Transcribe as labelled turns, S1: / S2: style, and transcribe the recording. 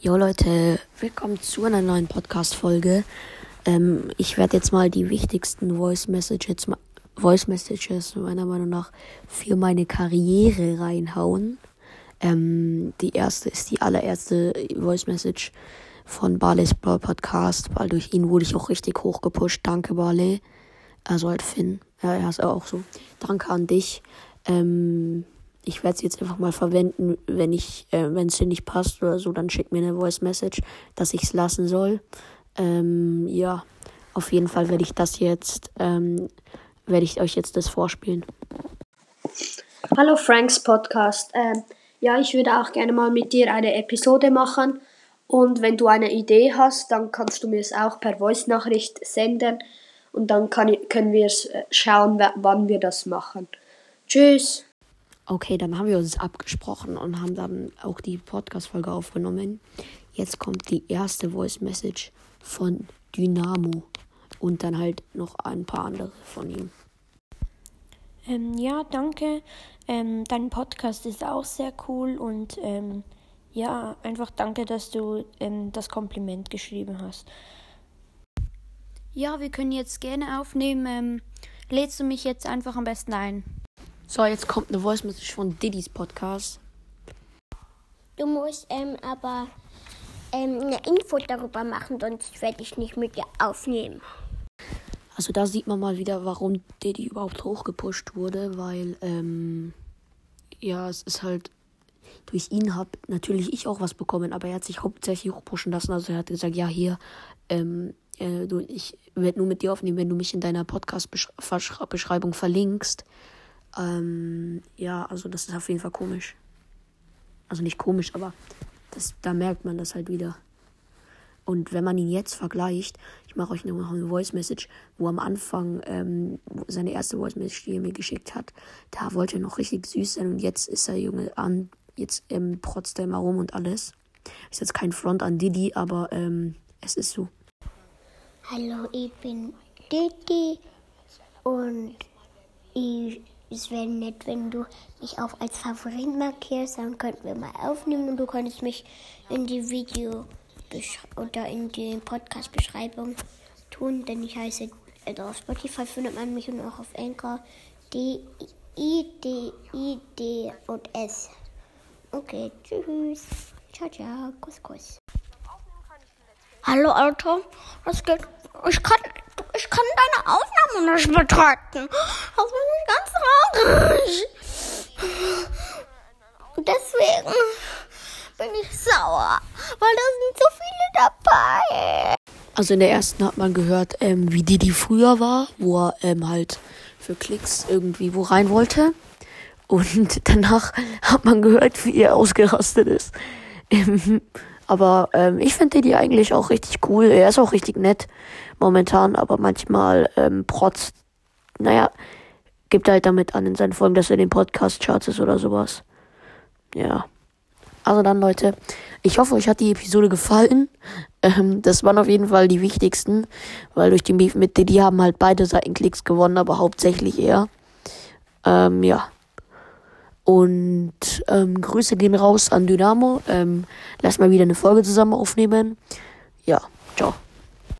S1: Jo Leute, willkommen zu einer neuen Podcast-Folge. Ähm, ich werde jetzt mal die wichtigsten Voice Messages, Voice Messages meiner Meinung nach für meine Karriere reinhauen. Ähm, die erste ist die allererste Voice Message von Barley's Brawl Podcast, weil durch ihn wurde ich auch richtig hoch gepusht. Danke Barley. Also halt Finn. Ja, er ist auch so. Danke an dich. Ähm, ich werde es jetzt einfach mal verwenden, wenn ich, äh, wenn es dir nicht passt oder so, dann schick mir eine Voice Message, dass ich es lassen soll. Ähm, ja, auf jeden Fall werde ich das jetzt, ähm, werde ich euch jetzt das vorspielen.
S2: Hallo Franks Podcast. Ähm, ja, ich würde auch gerne mal mit dir eine Episode machen. Und wenn du eine Idee hast, dann kannst du mir es auch per Voice-Nachricht senden. Und dann kann, können wir äh, schauen, wann wir das machen. Tschüss.
S1: Okay, dann haben wir uns abgesprochen und haben dann auch die Podcast-Folge aufgenommen. Jetzt kommt die erste Voice Message von Dynamo und dann halt noch ein paar andere von ihm.
S3: Ähm, ja, danke. Ähm, dein Podcast ist auch sehr cool und ähm, ja, einfach danke, dass du ähm, das Kompliment geschrieben hast.
S4: Ja, wir können jetzt gerne aufnehmen. Ähm, lädst du mich jetzt einfach am besten ein?
S1: So, jetzt kommt eine Voice Message von Diddy's Podcast.
S5: Du musst ähm, aber ähm, eine Info darüber machen, sonst werde ich nicht mit dir aufnehmen.
S1: Also da sieht man mal wieder, warum Diddy überhaupt hochgepusht wurde, weil ähm, ja, es ist halt durch ihn habe natürlich ich auch was bekommen, aber er hat sich hauptsächlich hochpushen lassen. Also er hat gesagt, ja hier, ähm, äh, du, ich werde nur mit dir aufnehmen, wenn du mich in deiner Podcast-Beschreibung verlinkst. Ähm, ja, also das ist auf jeden Fall komisch. Also nicht komisch, aber das, da merkt man das halt wieder. Und wenn man ihn jetzt vergleicht, ich mache euch noch eine Voice Message, wo am Anfang ähm, seine erste Voice Message, die er mir geschickt hat, da wollte er noch richtig süß sein und jetzt ist er Junge an, jetzt ähm, protzt er immer rum und alles. Ist jetzt kein Front an Didi, aber ähm, es ist so.
S5: Hallo, ich bin Didi und ich es wäre nett, wenn du mich auch als Favorit markierst. Dann könnten wir mal aufnehmen und du könntest mich in die Video oder in die Podcast-Beschreibung tun, denn ich heiße, also auf Spotify findet man mich und auch auf Anchor D I D I D und S. Okay, tschüss. Ciao, ciao. Kuss, kuss.
S6: Hallo, Alter. Was geht? Ich kann, ich kann deine Aufnahme nicht betrachten. Das bin ich ganz traurig. Und deswegen bin ich sauer, weil da sind so viele dabei.
S1: Also in der ersten hat man gehört, ähm, wie Didi früher war, wo er ähm, halt für Klicks irgendwie wo rein wollte. Und danach hat man gehört, wie er ausgerastet ist. Ähm, aber ähm, ich finde Didi eigentlich auch richtig cool. Er ist auch richtig nett momentan, aber manchmal ähm, protzt. Naja, gibt halt damit an in seinen Folgen, dass er den Podcast-Charts ist oder sowas. Ja. Also dann, Leute, ich hoffe, euch hat die Episode gefallen. Ähm, das waren auf jeden Fall die wichtigsten, weil durch den Beef mit Didi haben halt beide Seiten Klicks gewonnen, aber hauptsächlich er. Ähm, ja. Und ähm, Grüße gehen raus an Dynamo. Ähm, lass mal wieder eine Folge zusammen aufnehmen. Ja, ciao.